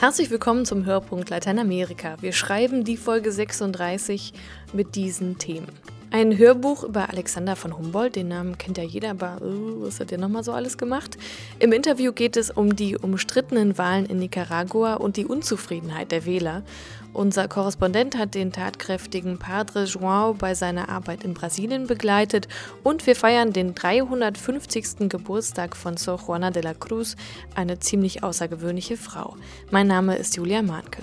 Herzlich willkommen zum Hörpunkt Lateinamerika. Wir schreiben die Folge 36 mit diesen Themen. Ein Hörbuch über Alexander von Humboldt, den Namen kennt ja jeder, aber uh, was hat der nochmal so alles gemacht? Im Interview geht es um die umstrittenen Wahlen in Nicaragua und die Unzufriedenheit der Wähler. Unser Korrespondent hat den tatkräftigen Padre João bei seiner Arbeit in Brasilien begleitet und wir feiern den 350. Geburtstag von Sor Juana de la Cruz, eine ziemlich außergewöhnliche Frau. Mein Name ist Julia Mahnke.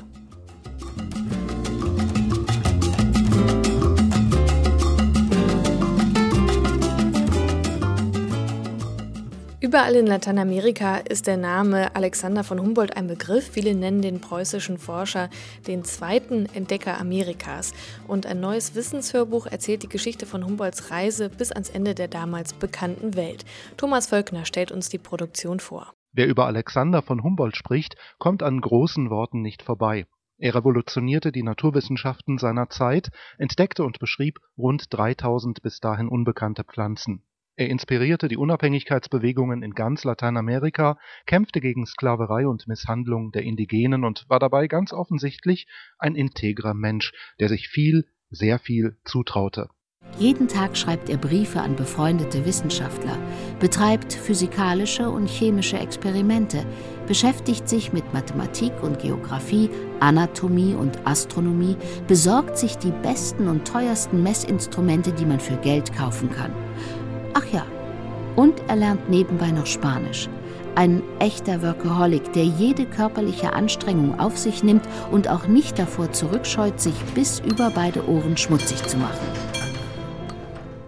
Überall in Lateinamerika ist der Name Alexander von Humboldt ein Begriff. Viele nennen den preußischen Forscher den zweiten Entdecker Amerikas. Und ein neues Wissenshörbuch erzählt die Geschichte von Humboldts Reise bis ans Ende der damals bekannten Welt. Thomas Völkner stellt uns die Produktion vor. Wer über Alexander von Humboldt spricht, kommt an großen Worten nicht vorbei. Er revolutionierte die Naturwissenschaften seiner Zeit, entdeckte und beschrieb rund 3000 bis dahin unbekannte Pflanzen. Er inspirierte die Unabhängigkeitsbewegungen in ganz Lateinamerika, kämpfte gegen Sklaverei und Misshandlung der Indigenen und war dabei ganz offensichtlich ein integrer Mensch, der sich viel, sehr viel zutraute. Jeden Tag schreibt er Briefe an befreundete Wissenschaftler, betreibt physikalische und chemische Experimente, beschäftigt sich mit Mathematik und Geographie, Anatomie und Astronomie, besorgt sich die besten und teuersten Messinstrumente, die man für Geld kaufen kann. Ach ja, und er lernt nebenbei noch Spanisch. Ein echter Workaholic, der jede körperliche Anstrengung auf sich nimmt und auch nicht davor zurückscheut, sich bis über beide Ohren schmutzig zu machen.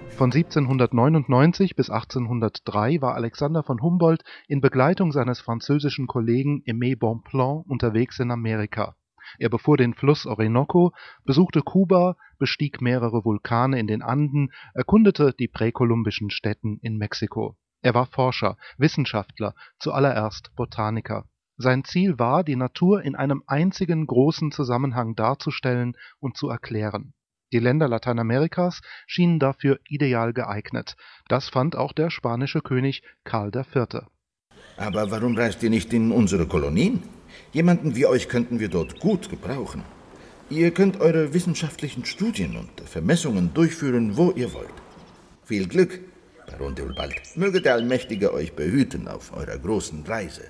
Von 1799 bis 1803 war Alexander von Humboldt in Begleitung seines französischen Kollegen Aimé Bonpland unterwegs in Amerika. Er befuhr den Fluss Orinoco, besuchte Kuba, bestieg mehrere Vulkane in den Anden, erkundete die präkolumbischen Stätten in Mexiko. Er war Forscher, Wissenschaftler, zuallererst Botaniker. Sein Ziel war, die Natur in einem einzigen großen Zusammenhang darzustellen und zu erklären. Die Länder Lateinamerikas schienen dafür ideal geeignet. Das fand auch der spanische König Karl IV. Aber warum reist ihr nicht in unsere Kolonien? Jemanden wie euch könnten wir dort gut gebrauchen. Ihr könnt eure wissenschaftlichen Studien und Vermessungen durchführen, wo ihr wollt. Viel Glück, Baron de Ulbald. Möge der Allmächtige euch behüten auf eurer großen Reise.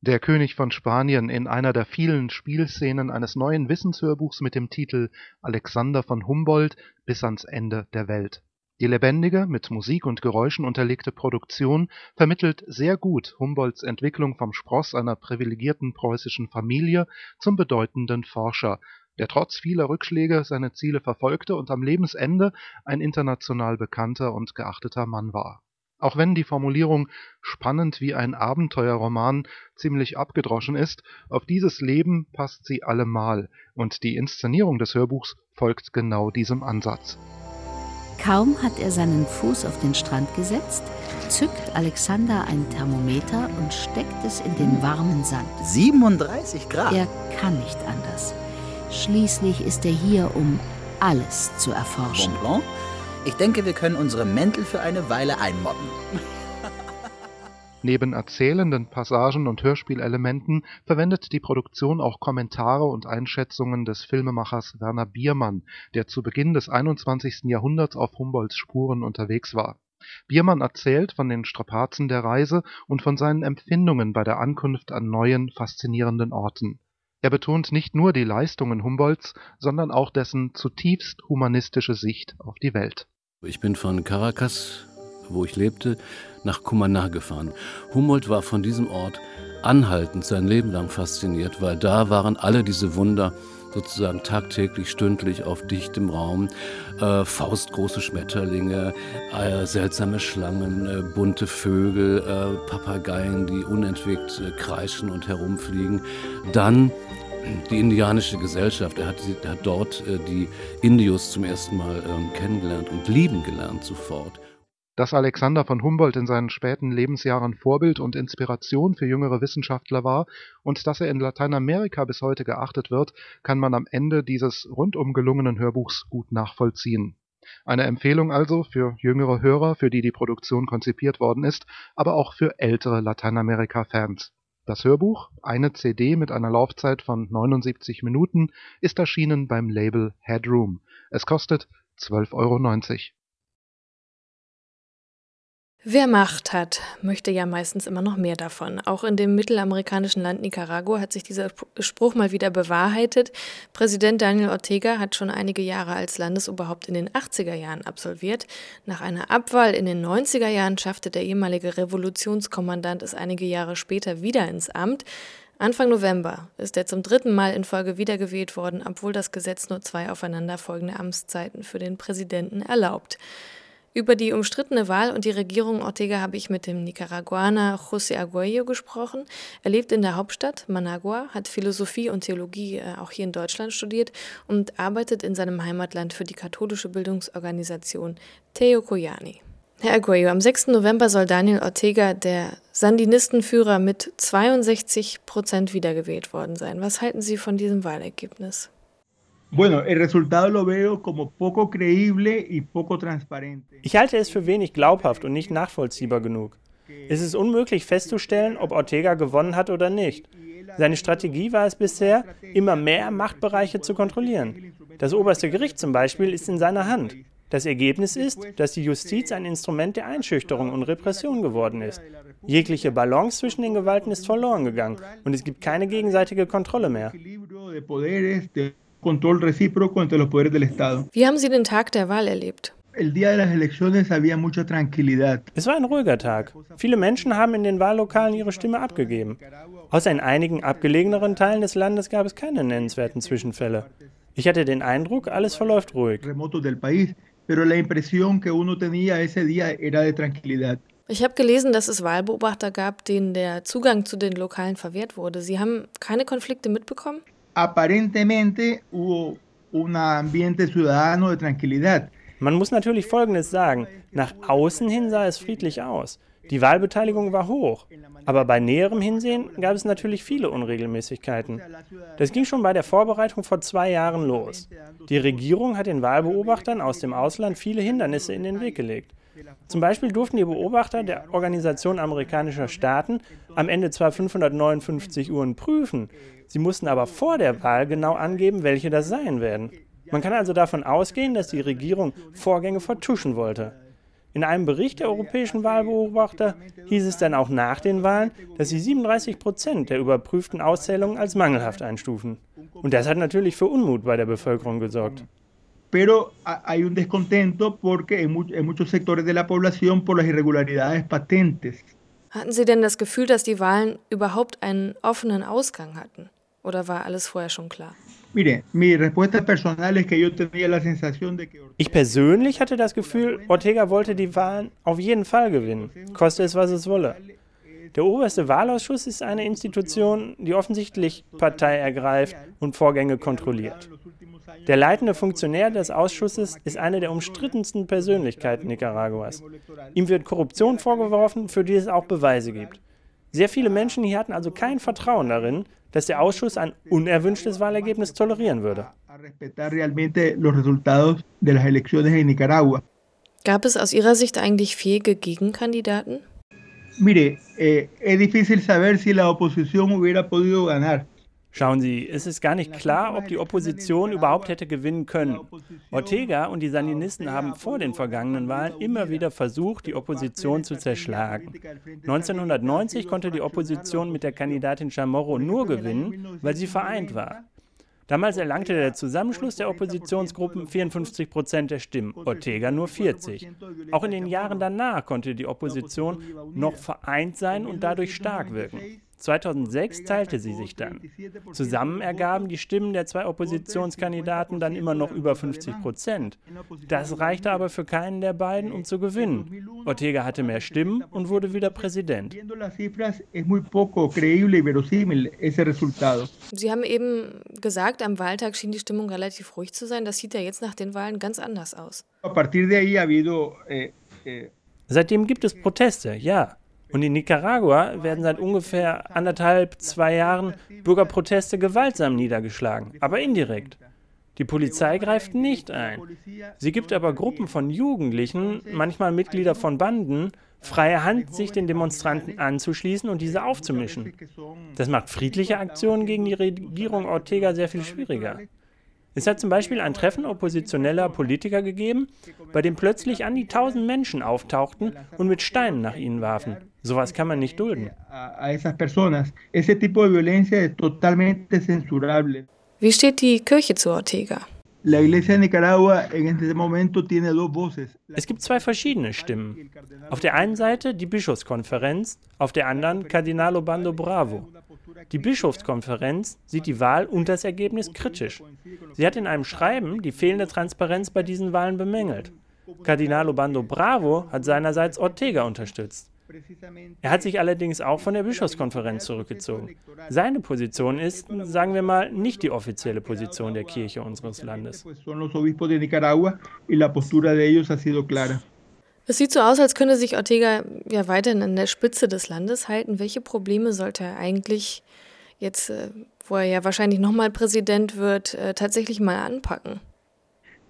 Der König von Spanien in einer der vielen Spielszenen eines neuen Wissenshörbuchs mit dem Titel Alexander von Humboldt bis ans Ende der Welt. Die lebendige, mit Musik und Geräuschen unterlegte Produktion vermittelt sehr gut Humboldts Entwicklung vom Spross einer privilegierten preußischen Familie zum bedeutenden Forscher, der trotz vieler Rückschläge seine Ziele verfolgte und am Lebensende ein international bekannter und geachteter Mann war. Auch wenn die Formulierung spannend wie ein Abenteuerroman ziemlich abgedroschen ist, auf dieses Leben passt sie allemal und die Inszenierung des Hörbuchs folgt genau diesem Ansatz Kaum hat er seinen Fuß auf den Strand gesetzt, zückt Alexander ein Thermometer und steckt es in den warmen Sand. 37 Grad? Er kann nicht anders. Schließlich ist er hier, um alles zu erforschen. Bonbon? Ich denke, wir können unsere Mäntel für eine Weile einmobben. Neben erzählenden Passagen und Hörspielelementen verwendet die Produktion auch Kommentare und Einschätzungen des Filmemachers Werner Biermann, der zu Beginn des 21. Jahrhunderts auf Humboldts Spuren unterwegs war. Biermann erzählt von den Strapazen der Reise und von seinen Empfindungen bei der Ankunft an neuen, faszinierenden Orten. Er betont nicht nur die Leistungen Humboldts, sondern auch dessen zutiefst humanistische Sicht auf die Welt. Ich bin von Caracas wo ich lebte, nach Cumaná gefahren. Humboldt war von diesem Ort anhaltend sein Leben lang fasziniert, weil da waren alle diese Wunder sozusagen tagtäglich, stündlich auf dichtem Raum. Äh, faustgroße Schmetterlinge, äh, seltsame Schlangen, äh, bunte Vögel, äh, Papageien, die unentwegt äh, kreischen und herumfliegen. Dann die indianische Gesellschaft. Er hat, er hat dort äh, die Indios zum ersten Mal ähm, kennengelernt und lieben gelernt sofort. Dass Alexander von Humboldt in seinen späten Lebensjahren Vorbild und Inspiration für jüngere Wissenschaftler war und dass er in Lateinamerika bis heute geachtet wird, kann man am Ende dieses rundum gelungenen Hörbuchs gut nachvollziehen. Eine Empfehlung also für jüngere Hörer, für die die Produktion konzipiert worden ist, aber auch für ältere Lateinamerika-Fans. Das Hörbuch, eine CD mit einer Laufzeit von 79 Minuten, ist erschienen beim Label Headroom. Es kostet 12,90 Euro. Wer Macht hat, möchte ja meistens immer noch mehr davon. Auch in dem mittelamerikanischen Land Nicaragua hat sich dieser Spruch mal wieder bewahrheitet. Präsident Daniel Ortega hat schon einige Jahre als Landesoberhaupt in den 80er Jahren absolviert. Nach einer Abwahl in den 90er Jahren schaffte der ehemalige Revolutionskommandant es einige Jahre später wieder ins Amt. Anfang November ist er zum dritten Mal in Folge wiedergewählt worden, obwohl das Gesetz nur zwei aufeinanderfolgende Amtszeiten für den Präsidenten erlaubt. Über die umstrittene Wahl und die Regierung Ortega habe ich mit dem Nicaraguaner José Arguello gesprochen. Er lebt in der Hauptstadt Managua, hat Philosophie und Theologie äh, auch hier in Deutschland studiert und arbeitet in seinem Heimatland für die katholische Bildungsorganisation Teocoyani. Herr Arguello, am 6. November soll Daniel Ortega, der Sandinistenführer, mit 62 Prozent wiedergewählt worden sein. Was halten Sie von diesem Wahlergebnis? Ich halte es für wenig glaubhaft und nicht nachvollziehbar genug. Es ist unmöglich festzustellen, ob Ortega gewonnen hat oder nicht. Seine Strategie war es bisher, immer mehr Machtbereiche zu kontrollieren. Das oberste Gericht zum Beispiel ist in seiner Hand. Das Ergebnis ist, dass die Justiz ein Instrument der Einschüchterung und Repression geworden ist. Jegliche Balance zwischen den Gewalten ist verloren gegangen und es gibt keine gegenseitige Kontrolle mehr. Control recíproco entre los poderes del Estado. Wie haben Sie den Tag der Wahl erlebt? Es war ein ruhiger Tag. Viele Menschen haben in den Wahllokalen ihre Stimme abgegeben. Außer in einigen abgelegeneren Teilen des Landes gab es keine nennenswerten Zwischenfälle. Ich hatte den Eindruck, alles verläuft ruhig. Ich habe gelesen, dass es Wahlbeobachter gab, denen der Zugang zu den Lokalen verwehrt wurde. Sie haben keine Konflikte mitbekommen? Aparentemente hubo un ambiente ciudadano de tranquilidad. Man muss natürlich Folgendes sagen. Nach außen hin sah es friedlich aus. Die Wahlbeteiligung war hoch. Aber bei näherem Hinsehen gab es natürlich viele Unregelmäßigkeiten. Das ging schon bei der Vorbereitung vor zwei Jahren los. Die Regierung hat den Wahlbeobachtern aus dem Ausland viele Hindernisse in den Weg gelegt. Zum Beispiel durften die Beobachter der Organisation amerikanischer Staaten am Ende zwar 559 Uhren prüfen, sie mussten aber vor der Wahl genau angeben, welche das sein werden. Man kann also davon ausgehen, dass die Regierung Vorgänge vertuschen wollte. In einem Bericht der europäischen Wahlbeobachter hieß es dann auch nach den Wahlen, dass sie 37 Prozent der überprüften Auszählungen als mangelhaft einstufen. Und das hat natürlich für Unmut bei der Bevölkerung gesorgt pero hay un descontento porque en, mu en, muchos sectores de la población por las irregularidades patentes. Hatten Sie denn das Gefühl, dass die Wahlen überhaupt einen offenen Ausgang hatten? Oder war alles vorher schon klar? Ich persönlich hatte das Gefühl, Ortega wollte die Wahlen auf jeden Fall gewinnen, koste es, was es wolle. Der oberste Wahlausschuss ist eine Institution, die offensichtlich Partei ergreift und Vorgänge kontrolliert. Der leitende Funktionär des Ausschusses ist eine der umstrittensten Persönlichkeiten Nicaraguas. Ihm wird Korruption vorgeworfen, für die es auch Beweise gibt. Sehr viele Menschen hier hatten also kein Vertrauen darin, dass der Ausschuss ein unerwünschtes Wahlergebnis tolerieren würde. Gab es aus Ihrer Sicht eigentlich fähige Gegenkandidaten? Mire, eh, es difícil saber si la oposición hubiera podido ganar. Schauen Sie, es ist gar nicht klar, ob die Opposition überhaupt hätte gewinnen können. Ortega und die Sandinisten haben vor den vergangenen Wahlen immer wieder versucht, die Opposition zu zerschlagen. 1990 konnte die Opposition mit der Kandidatin Chamorro nur gewinnen, weil sie vereint war. Damals erlangte der Zusammenschluss der Oppositionsgruppen 54 Prozent der Stimmen, Ortega nur 40. Auch in den Jahren danach konnte die Opposition noch vereint sein und dadurch stark wirken. 2006 teilte sie sich dann. Zusammen ergaben die Stimmen der zwei Oppositionskandidaten dann immer noch über 50 Prozent. Das reichte aber für keinen der beiden, um zu gewinnen. Ortega hatte mehr Stimmen und wurde wieder Präsident. Sie haben eben gesagt, am Wahltag schien die Stimmung relativ ruhig zu sein. Das sieht ja jetzt nach den Wahlen ganz anders aus. Eh, eh, Seitdem gibt es Proteste, ja. Und in Nicaragua werden seit ungefähr anderthalb, zwei Jahren Bürgerproteste gewaltsam niedergeschlagen, aber indirekt. Die Polizei greift nicht ein. Sie gibt aber Gruppen von Jugendlichen, manchmal Mitglieder von Banden, freie Hand, sich den Demonstranten anzuschließen und diese aufzumischen. Das macht friedliche Aktionen gegen die Regierung Ortega sehr viel schwieriger. Es hat zum Beispiel ein Treffen oppositioneller Politiker gegeben, bei dem plötzlich an die tausend Menschen auftauchten und mit Steinen nach ihnen warfen. Sowas kann man nicht dulden. Wie steht die Kirche zu Ortega? Es gibt zwei verschiedene Stimmen. Auf der einen Seite die Bischofskonferenz, auf der anderen Cardinal Obando Bravo. Die Bischofskonferenz sieht die Wahl und das Ergebnis kritisch. Sie hat in einem Schreiben die fehlende Transparenz bei diesen Wahlen bemängelt. Cardinal Obando Bravo hat seinerseits Ortega unterstützt. Er hat sich allerdings auch von der Bischofskonferenz zurückgezogen. Seine Position ist, sagen wir mal, nicht die offizielle Position der Kirche unseres Landes. Es sieht so aus, als könnte sich Ortega ja weiterhin an der Spitze des Landes halten. Welche Probleme sollte er eigentlich jetzt, äh, wo er ja wahrscheinlich nochmal Präsident wird, äh, tatsächlich mal anpacken?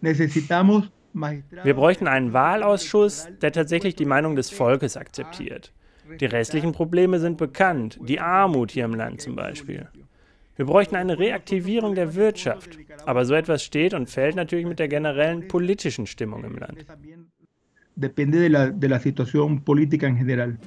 Necesitamos wir bräuchten einen Wahlausschuss, der tatsächlich die Meinung des Volkes akzeptiert. Die restlichen Probleme sind bekannt, die Armut hier im Land zum Beispiel. Wir bräuchten eine Reaktivierung der Wirtschaft. Aber so etwas steht und fällt natürlich mit der generellen politischen Stimmung im Land. Depende de la, de la situación política en general.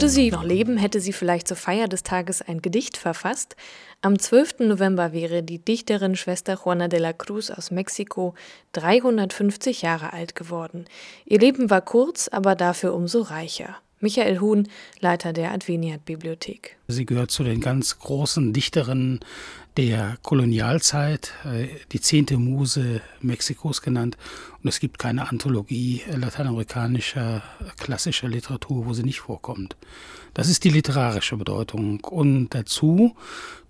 Würde sie noch leben, hätte sie vielleicht zur Feier des Tages ein Gedicht verfasst. Am 12. November wäre die Dichterin Schwester Juana de la Cruz aus Mexiko 350 Jahre alt geworden. Ihr Leben war kurz, aber dafür umso reicher. Michael Huhn, Leiter der Adveniat-Bibliothek. Sie gehört zu den ganz großen Dichterinnen der Kolonialzeit, äh, die zehnte Muse Mexikos genannt. Und es gibt keine Anthologie lateinamerikanischer klassischer Literatur, wo sie nicht vorkommt. Das ist die literarische Bedeutung. Und dazu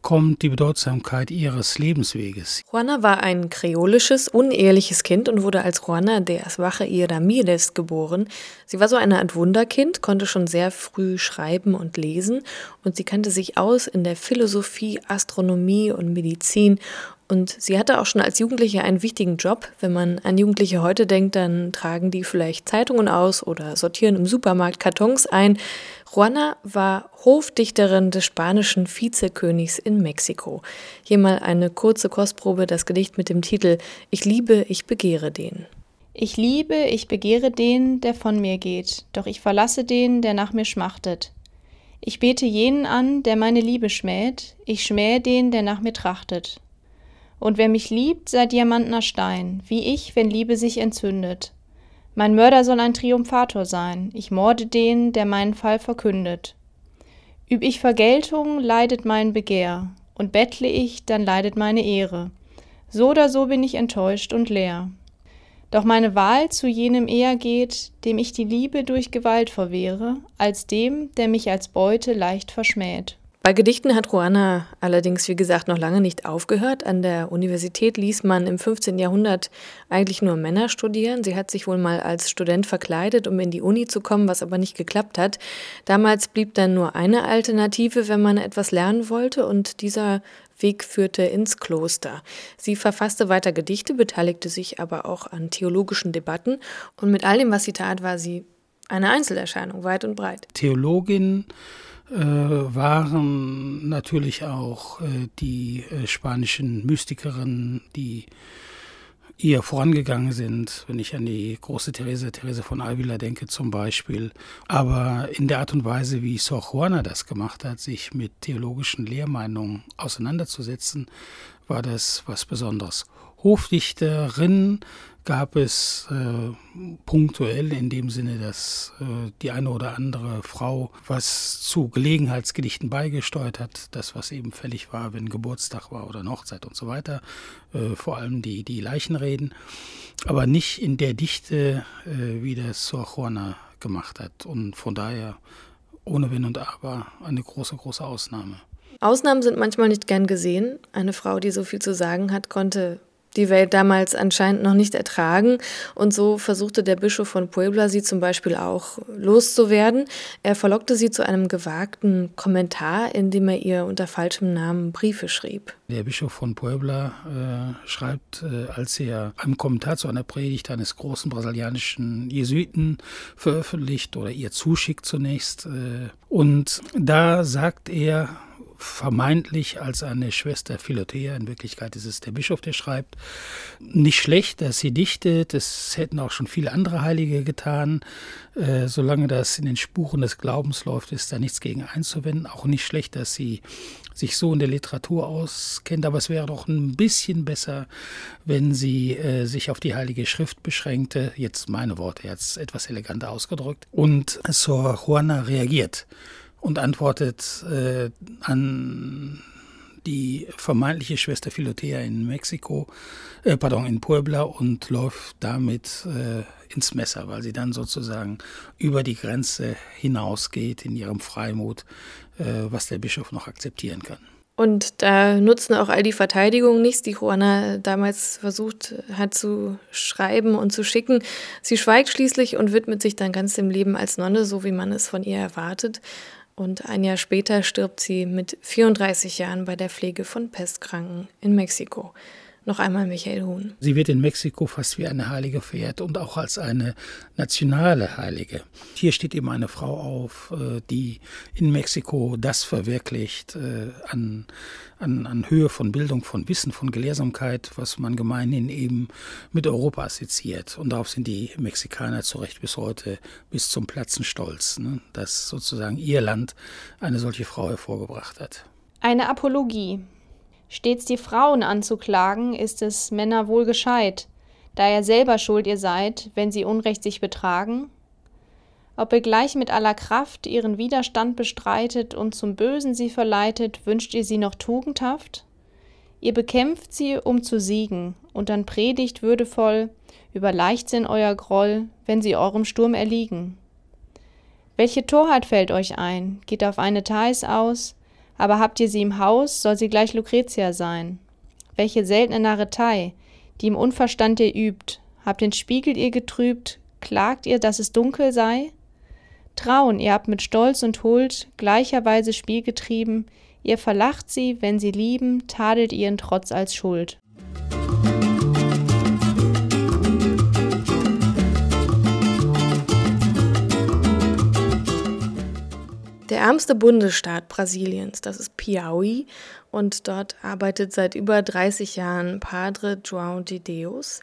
kommt die Bedeutsamkeit ihres Lebensweges. Juana war ein kreolisches, uneheliches Kind und wurde als Juana de Aswache y Ramirez geboren. Sie war so eine Art Wunderkind, konnte schon sehr früh schreiben und lesen und sie kannte sich aus in der Philosophie, Astronomie und Medizin und sie hatte auch schon als Jugendliche einen wichtigen Job. Wenn man an Jugendliche heute denkt, dann tragen die vielleicht Zeitungen aus oder sortieren im Supermarkt Kartons ein. Juana war Hofdichterin des spanischen Vizekönigs in Mexiko. Hier mal eine kurze Kostprobe, das Gedicht mit dem Titel Ich liebe, ich begehre den. Ich liebe, ich begehre den, der von mir geht, doch ich verlasse den, der nach mir schmachtet. Ich bete jenen an, der meine Liebe schmäht, ich schmähe den, der nach mir trachtet. Und wer mich liebt, sei diamantner Stein, wie ich, wenn Liebe sich entzündet. Mein Mörder soll ein Triumphator sein, ich morde den, der meinen Fall verkündet. Üb ich Vergeltung, leidet mein Begehr, und bettle ich, dann leidet meine Ehre. So oder so bin ich enttäuscht und leer. Doch meine Wahl zu jenem eher geht, dem ich die Liebe durch Gewalt verwehre, als dem, der mich als Beute leicht verschmäht. Bei Gedichten hat Juana allerdings, wie gesagt, noch lange nicht aufgehört. An der Universität ließ man im 15. Jahrhundert eigentlich nur Männer studieren. Sie hat sich wohl mal als Student verkleidet, um in die Uni zu kommen, was aber nicht geklappt hat. Damals blieb dann nur eine Alternative, wenn man etwas lernen wollte, und dieser Weg führte ins Kloster. Sie verfasste weiter Gedichte, beteiligte sich aber auch an theologischen Debatten und mit all dem, was sie tat, war sie eine Einzelerscheinung, weit und breit. Theologin, waren natürlich auch äh, die äh, spanischen Mystikerinnen, die ihr vorangegangen sind, wenn ich an die große Therese, Therese von Avila denke zum Beispiel. Aber in der Art und Weise, wie Sor Juana das gemacht hat, sich mit theologischen Lehrmeinungen auseinanderzusetzen, war das was Besonderes. Hofdichterin gab es äh, punktuell in dem Sinne, dass äh, die eine oder andere Frau was zu Gelegenheitsgedichten beigesteuert hat, das was eben fällig war, wenn Geburtstag war oder eine Hochzeit und so weiter, äh, vor allem die, die Leichenreden, aber nicht in der Dichte, äh, wie das Sor Juana gemacht hat und von daher ohne Wenn und Aber eine große, große Ausnahme. Ausnahmen sind manchmal nicht gern gesehen. Eine Frau, die so viel zu sagen hat, konnte die Welt damals anscheinend noch nicht ertragen. Und so versuchte der Bischof von Puebla sie zum Beispiel auch loszuwerden. Er verlockte sie zu einem gewagten Kommentar, in dem er ihr unter falschem Namen Briefe schrieb. Der Bischof von Puebla äh, schreibt, äh, als er einen Kommentar zu einer Predigt eines großen brasilianischen Jesuiten veröffentlicht oder ihr zuschickt zunächst. Äh, und da sagt er, vermeintlich als eine Schwester Philothea. In Wirklichkeit ist es der Bischof, der schreibt. Nicht schlecht, dass sie dichtet. Das hätten auch schon viele andere Heilige getan. Äh, solange das in den Spuren des Glaubens läuft, ist da nichts gegen einzuwenden. Auch nicht schlecht, dass sie sich so in der Literatur auskennt, aber es wäre doch ein bisschen besser, wenn sie äh, sich auf die Heilige Schrift beschränkte, jetzt meine Worte, jetzt etwas eleganter ausgedrückt, und Sor Juana reagiert und antwortet äh, an die vermeintliche Schwester Philothea in Mexiko, äh, pardon, in Puebla und läuft damit äh, ins Messer, weil sie dann sozusagen über die Grenze hinausgeht in ihrem Freimut, äh, was der Bischof noch akzeptieren kann. Und da nutzen auch all die Verteidigungen nichts, die Juana damals versucht hat zu schreiben und zu schicken. Sie schweigt schließlich und widmet sich dann ganz dem Leben als Nonne, so wie man es von ihr erwartet. Und ein Jahr später stirbt sie mit 34 Jahren bei der Pflege von Pestkranken in Mexiko. Noch einmal Michael Huhn. Sie wird in Mexiko fast wie eine Heilige verehrt und auch als eine nationale Heilige. Hier steht eben eine Frau auf, äh, die in Mexiko das verwirklicht äh, an, an, an Höhe von Bildung, von Wissen, von Gelehrsamkeit, was man gemeinhin eben mit Europa assoziiert. Und darauf sind die Mexikaner zu Recht bis heute bis zum Platzen stolz, ne? dass sozusagen ihr Land eine solche Frau hervorgebracht hat. Eine Apologie. Stets die Frauen anzuklagen, ist es Männer wohl gescheit, da ihr selber schuld ihr seid, wenn sie Unrecht sich betragen? Ob ihr gleich mit aller Kraft ihren Widerstand bestreitet und zum Bösen sie verleitet, wünscht ihr sie noch tugendhaft? Ihr bekämpft sie, um zu siegen, und dann predigt würdevoll über Leichtsinn euer Groll, wenn sie eurem Sturm erliegen. Welche Torheit fällt euch ein? Geht auf eine Thais aus, aber habt ihr sie im Haus, soll sie gleich Lucretia sein. Welche seltene Narretei, die im Unverstand ihr übt, habt den Spiegel ihr getrübt, klagt ihr, dass es dunkel sei? Trauen, ihr habt mit Stolz und Huld gleicherweise Spiel getrieben, ihr verlacht sie, wenn sie lieben, tadelt ihren Trotz als Schuld. Ärmste Bundesstaat Brasiliens, das ist Piauí, und dort arbeitet seit über 30 Jahren Padre João de Deus.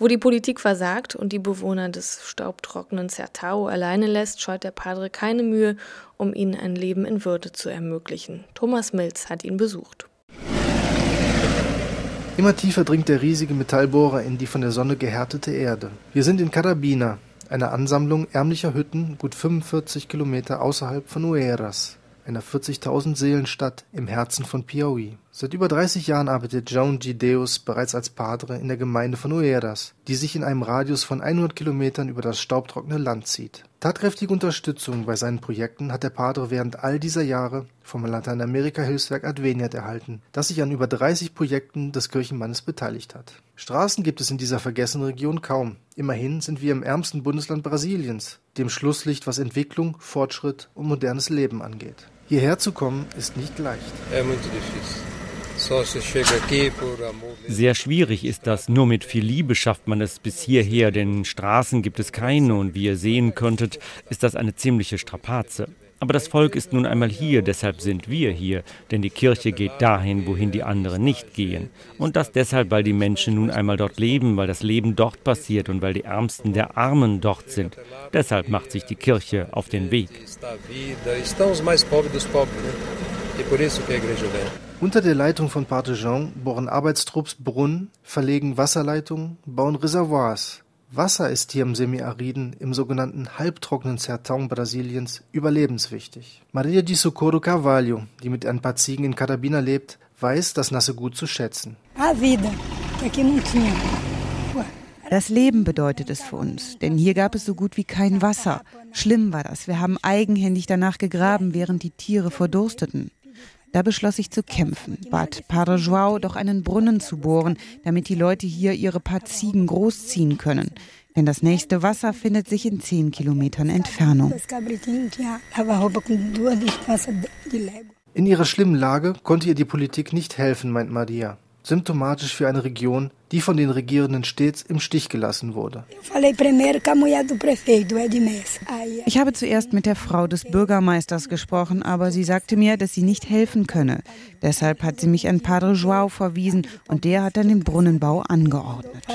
Wo die Politik versagt und die Bewohner des staubtrockenen Sertao alleine lässt, scheut der Padre keine Mühe, um ihnen ein Leben in Würde zu ermöglichen. Thomas Mills hat ihn besucht. Immer tiefer dringt der riesige Metallbohrer in die von der Sonne gehärtete Erde. Wir sind in Carabina, eine Ansammlung ärmlicher Hütten gut 45 Kilometer außerhalb von Ueras, einer 40.000 Seelenstadt im Herzen von Piauí. Seit über 30 Jahren arbeitet João G. Deus bereits als Padre in der Gemeinde von Ueras, die sich in einem Radius von 100 Kilometern über das staubtrockene Land zieht. Tatkräftige Unterstützung bei seinen Projekten hat der Padre während all dieser Jahre vom Lateinamerika-Hilfswerk Adveniat erhalten, das sich an über 30 Projekten des Kirchenmannes beteiligt hat. Straßen gibt es in dieser vergessenen Region kaum. Immerhin sind wir im ärmsten Bundesland Brasiliens, dem Schlusslicht, was Entwicklung, Fortschritt und modernes Leben angeht. Hierher zu kommen ist nicht leicht. Sehr schwierig ist das. Nur mit viel Liebe schafft man es bis hierher, denn Straßen gibt es keine und wie ihr sehen könntet, ist das eine ziemliche Strapaze. Aber das Volk ist nun einmal hier, deshalb sind wir hier, denn die Kirche geht dahin, wohin die anderen nicht gehen. Und das deshalb, weil die Menschen nun einmal dort leben, weil das Leben dort passiert und weil die Ärmsten der Armen dort sind. Deshalb macht sich die Kirche auf den Weg. Unter der Leitung von Pate Jean bohren Arbeitstrupps Brunnen, verlegen Wasserleitungen, bauen Reservoirs. Wasser ist hier im Semiariden, im sogenannten halbtrockenen Sertão Brasiliens überlebenswichtig. Maria di Socorro Carvalho, die mit ein paar Ziegen in Carabina lebt, weiß das nasse Gut zu schätzen. Das Leben bedeutet es für uns, denn hier gab es so gut wie kein Wasser. Schlimm war das. Wir haben eigenhändig danach gegraben, während die Tiere verdursteten. Da beschloss ich zu kämpfen, bat Padre Joao doch einen Brunnen zu bohren, damit die Leute hier ihre paar Ziegen großziehen können. Denn das nächste Wasser findet sich in zehn Kilometern Entfernung. In ihrer schlimmen Lage konnte ihr die Politik nicht helfen, meint Maria symptomatisch für eine Region, die von den Regierenden stets im Stich gelassen wurde. Ich habe zuerst mit der Frau des Bürgermeisters gesprochen, aber sie sagte mir, dass sie nicht helfen könne. Deshalb hat sie mich an Padre Joao verwiesen und der hat dann den Brunnenbau angeordnet.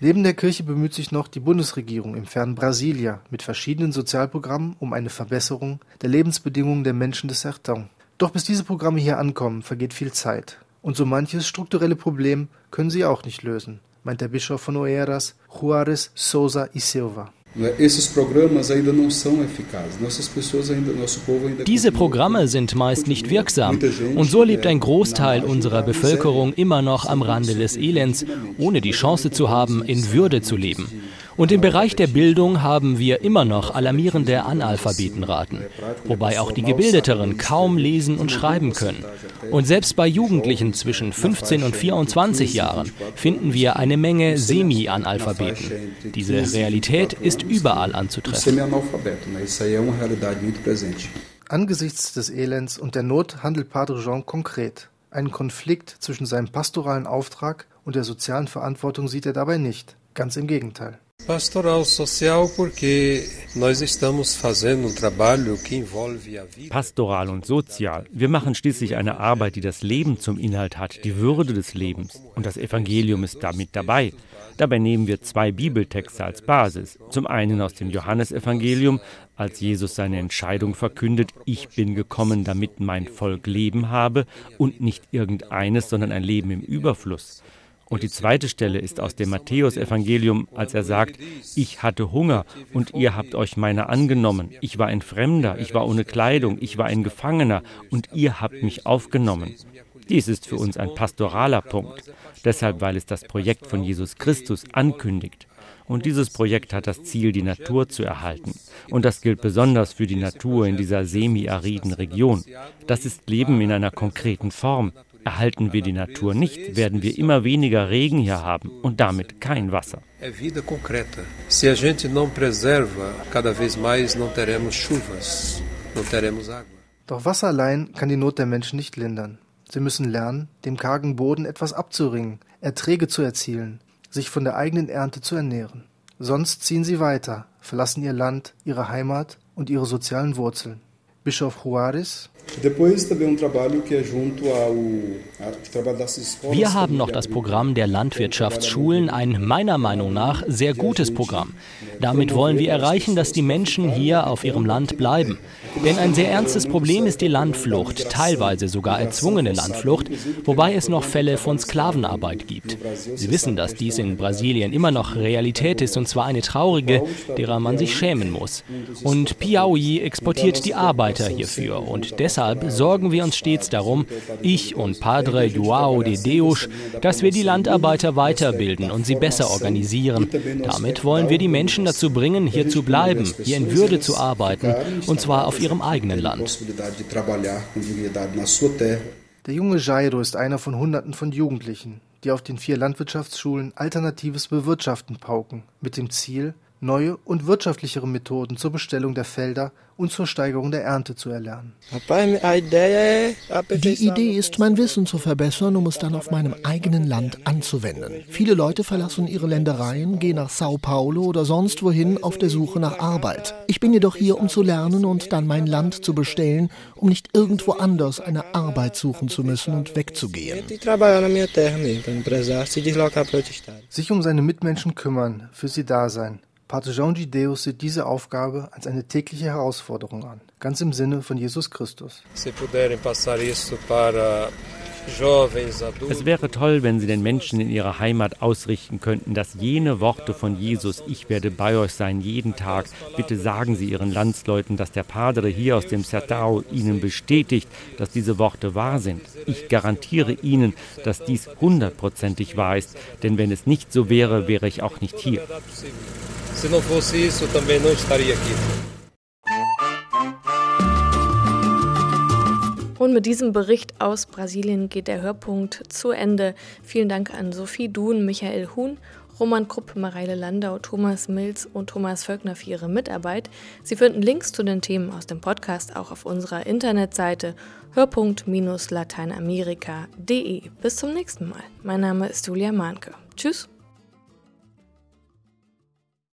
Neben der Kirche bemüht sich noch die Bundesregierung im fernen Brasilia mit verschiedenen Sozialprogrammen um eine Verbesserung der Lebensbedingungen der Menschen des Sertão. Doch bis diese Programme hier ankommen, vergeht viel Zeit. Und so manches strukturelle Problem können sie auch nicht lösen, meint der Bischof von Oeiras, Juarez Souza y Silva. Diese Programme sind meist nicht wirksam und so lebt ein Großteil unserer Bevölkerung immer noch am Rande des Elends, ohne die Chance zu haben, in Würde zu leben. Und im Bereich der Bildung haben wir immer noch alarmierende Analphabetenraten, wobei auch die Gebildeteren kaum lesen und schreiben können. Und selbst bei Jugendlichen zwischen 15 und 24 Jahren finden wir eine Menge Semi-Analphabeten. Diese Realität ist überall anzutreffen. Angesichts des Elends und der Not handelt Padre Jean konkret. Einen Konflikt zwischen seinem pastoralen Auftrag und der sozialen Verantwortung sieht er dabei nicht. Ganz im Gegenteil. Pastoral und sozial. Wir machen schließlich eine Arbeit, die das Leben zum Inhalt hat, die Würde des Lebens. Und das Evangelium ist damit dabei. Dabei nehmen wir zwei Bibeltexte als Basis. Zum einen aus dem Johannesevangelium, als Jesus seine Entscheidung verkündet, ich bin gekommen, damit mein Volk Leben habe und nicht irgendeines, sondern ein Leben im Überfluss. Und die zweite Stelle ist aus dem Matthäusevangelium, als er sagt, ich hatte Hunger und ihr habt euch meiner angenommen. Ich war ein Fremder, ich war ohne Kleidung, ich war ein Gefangener und ihr habt mich aufgenommen. Dies ist für uns ein pastoraler Punkt, deshalb weil es das Projekt von Jesus Christus ankündigt. Und dieses Projekt hat das Ziel, die Natur zu erhalten. Und das gilt besonders für die Natur in dieser semi-ariden Region. Das ist Leben in einer konkreten Form. Erhalten wir die Natur nicht, werden wir immer weniger Regen hier haben und damit kein Wasser. É vida concreta. Se a gente não preserva, cada vez mais não teremos chuvas, não teremos água. Doch Wasser allein kann die Not der Menschen nicht lindern. Sie müssen lernen, dem kargen Boden etwas abzuringen, Erträge zu erzielen, sich von der eigenen Ernte zu ernähren. Sonst ziehen sie weiter, verlassen ihr Land, ihre Heimat und ihre sozialen Wurzeln. Bischof Juarez wir haben noch das Programm der Landwirtschaftsschulen, ein meiner Meinung nach sehr gutes Programm. Damit wollen wir erreichen, dass die Menschen hier auf ihrem Land bleiben. Denn ein sehr ernstes Problem ist die Landflucht, teilweise sogar erzwungene Landflucht, wobei es noch Fälle von Sklavenarbeit gibt. Sie wissen, dass dies in Brasilien immer noch Realität ist und zwar eine traurige, derer man sich schämen muss. Und Piauí exportiert die Arbeiter hierfür und deshalb deshalb sorgen wir uns stets darum, ich und Padre Joao de Deus, dass wir die Landarbeiter weiterbilden und sie besser organisieren. Damit wollen wir die Menschen dazu bringen, hier zu bleiben, hier in Würde zu arbeiten, und zwar auf ihrem eigenen Land. Der junge Jairo ist einer von Hunderten von Jugendlichen, die auf den vier Landwirtschaftsschulen alternatives Bewirtschaften pauken, mit dem Ziel, neue und wirtschaftlichere Methoden zur Bestellung der Felder und zur Steigerung der Ernte zu erlernen. Die Idee ist, mein Wissen zu verbessern, um es dann auf meinem eigenen Land anzuwenden. Viele Leute verlassen ihre Ländereien, gehen nach Sao Paulo oder sonst wohin auf der Suche nach Arbeit. Ich bin jedoch hier, um zu lernen und dann mein Land zu bestellen, um nicht irgendwo anders eine Arbeit suchen zu müssen und wegzugehen. Sich um seine Mitmenschen kümmern, für sie da sein. Pater Jean de Deus sieht diese Aufgabe als eine tägliche Herausforderung an, ganz im Sinne von Jesus Christus. Es wäre toll, wenn Sie den Menschen in ihrer Heimat ausrichten könnten, dass jene Worte von Jesus, ich werde bei euch sein jeden Tag, bitte sagen Sie Ihren Landsleuten, dass der Padre hier aus dem Sertao Ihnen bestätigt, dass diese Worte wahr sind. Ich garantiere Ihnen, dass dies hundertprozentig wahr ist, denn wenn es nicht so wäre, wäre ich auch nicht hier. Se não fosse isso, também não estaria aqui. Und mit diesem Bericht aus Brasilien geht der Hörpunkt zu Ende. Vielen Dank an Sophie Duhn, Michael Huhn Roman Krupp, Mareile Landau, Thomas Mills und Thomas Völkner für ihre Mitarbeit. Sie finden Links zu den Themen aus dem Podcast auch auf unserer Internetseite hörpunkt-lateinamerika.de. Bis zum nächsten Mal. Mein Name ist Julia Mahnke. Tschüss.